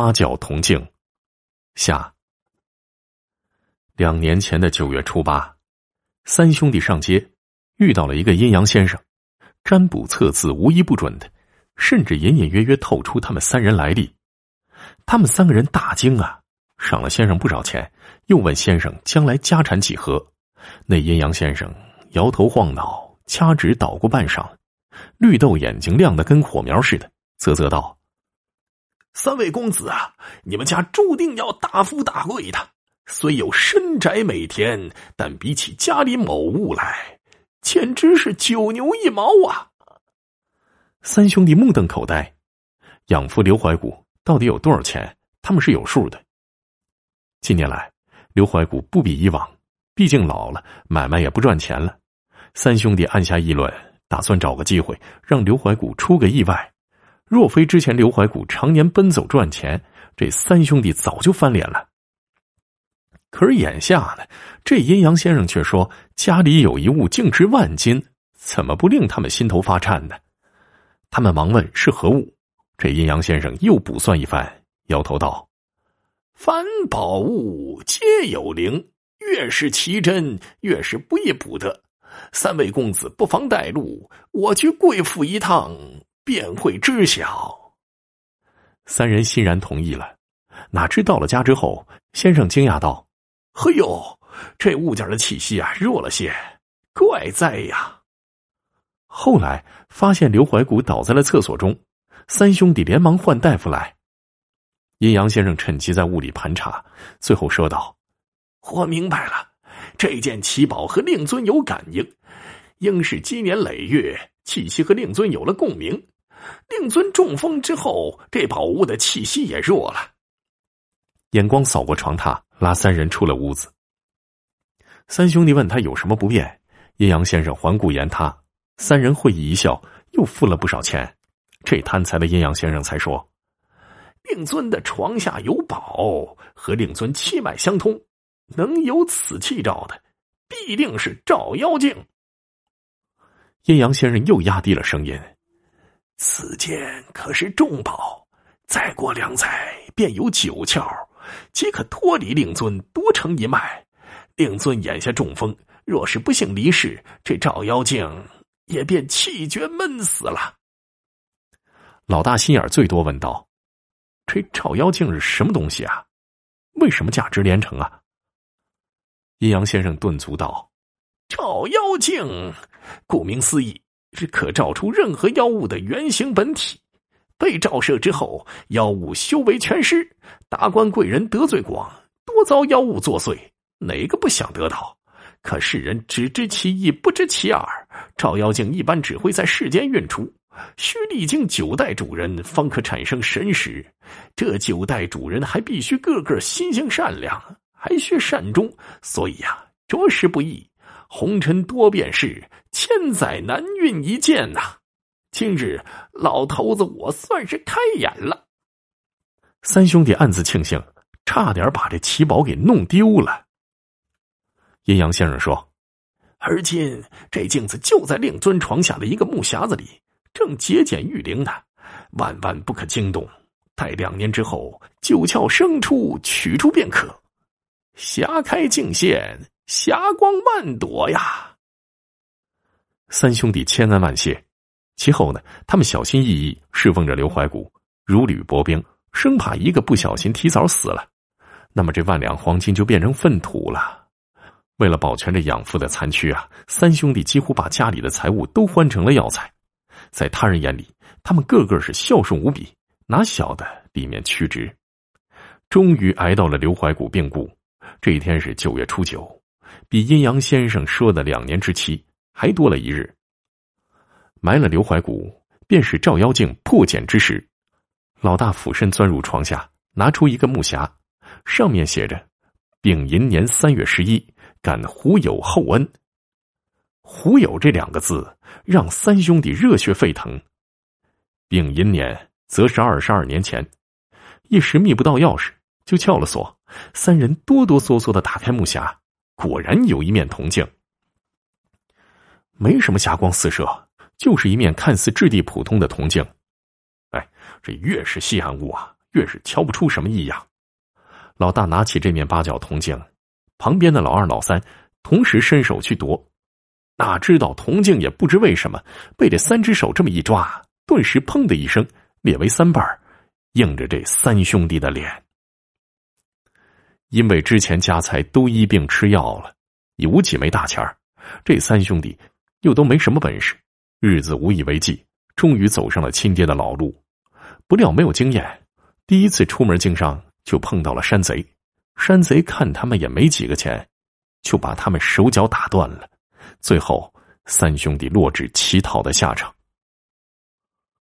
八角铜镜下。两年前的九月初八，三兄弟上街，遇到了一个阴阳先生，占卜测字无一不准的，甚至隐隐约约透出他们三人来历。他们三个人大惊啊，赏了先生不少钱，又问先生将来家产几何。那阴阳先生摇头晃脑，掐指捣鼓半晌，绿豆眼睛亮得跟火苗似的，啧啧道。三位公子啊，你们家注定要大富大贵的。虽有深宅美田，但比起家里某物来，简直是九牛一毛啊！三兄弟目瞪口呆，养父刘怀古到底有多少钱？他们是有数的。近年来，刘怀古不比以往，毕竟老了，买卖也不赚钱了。三兄弟暗下议论，打算找个机会让刘怀古出个意外。若非之前刘怀古常年奔走赚钱，这三兄弟早就翻脸了。可是眼下呢，这阴阳先生却说家里有一物净值万金，怎么不令他们心头发颤呢？他们忙问是何物，这阴阳先生又卜算一番，摇头道：“凡宝物皆有灵，越是奇珍，越是不易卜得。三位公子不妨带路，我去贵府一趟。”便会知晓。三人欣然同意了。哪知到了家之后，先生惊讶道：“嘿呦，这物件的气息啊，弱了些，怪哉呀！”后来发现刘怀古倒在了厕所中，三兄弟连忙唤大夫来。阴阳先生趁机在屋里盘查，最后说道：“我明白了，这件奇宝和令尊有感应，应是积年累月，气息和令尊有了共鸣。”令尊中风之后，这宝物的气息也弱了。眼光扫过床榻，拉三人出了屋子。三兄弟问他有什么不便，阴阳先生环顾言他，三人会意一笑，又付了不少钱。这贪财的阴阳先生才说：“令尊的床下有宝，和令尊气脉相通，能有此气照的，必定是照妖镜。”阴阳先生又压低了声音。此剑可是重宝，再过两载便有九窍，即可脱离令尊多成一脉。令尊眼下中风，若是不幸离世，这照妖镜也便气绝闷死了。老大心眼最多，问道：“这照妖镜是什么东西啊？为什么价值连城啊？”阴阳先生顿足道：“照妖镜，顾名思义。”是可照出任何妖物的原形本体，被照射之后，妖物修为全失，达官贵人得罪广，多遭妖物作祟，哪个不想得到？可世人只知其一，不知其二。照妖镜一般只会在世间运出，需历经九代主人方可产生神识。这九代主人还必须个个心性善良，还需善终，所以呀，着实不易。红尘多变事，千载难遇一见呐！今日老头子，我算是开眼了。三兄弟暗自庆幸，差点把这奇宝给弄丢了。阴阳先生说：“而今这镜子就在令尊床下的一个木匣子里，正节俭玉灵呢，万万不可惊动。待两年之后，九窍生出，取出便可。匣开镜现。”霞光万朵呀！三兄弟千恩万谢。其后呢，他们小心翼翼侍奉着刘怀古，如履薄冰，生怕一个不小心提早死了，那么这万两黄金就变成粪土了。为了保全这养父的残躯啊，三兄弟几乎把家里的财物都换成了药材。在他人眼里，他们个个是孝顺无比，哪晓得里面曲直。终于挨到了刘怀古病故，这一天是九月初九。比阴阳先生说的两年之期还多了一日。埋了刘怀古，便是照妖镜破茧之时。老大俯身钻入床下，拿出一个木匣，上面写着“丙寅年三月十一，感胡友厚恩”。胡友这两个字让三兄弟热血沸腾。丙寅年则是二十二年前，一时觅不到钥匙，就撬了锁。三人哆哆嗦嗦的打开木匣。果然有一面铜镜，没什么霞光四射，就是一面看似质地普通的铜镜。哎，这越是稀罕物啊，越是瞧不出什么异样。老大拿起这面八角铜镜，旁边的老二、老三同时伸手去夺，哪知道铜镜也不知为什么被这三只手这么一抓，顿时砰的一声裂为三瓣，映着这三兄弟的脸。因为之前家财都医病吃药了，有几枚大钱这三兄弟又都没什么本事，日子无以为继，终于走上了亲爹的老路。不料没有经验，第一次出门经商。就碰到了山贼，山贼看他们也没几个钱，就把他们手脚打断了，最后三兄弟落至乞讨的下场。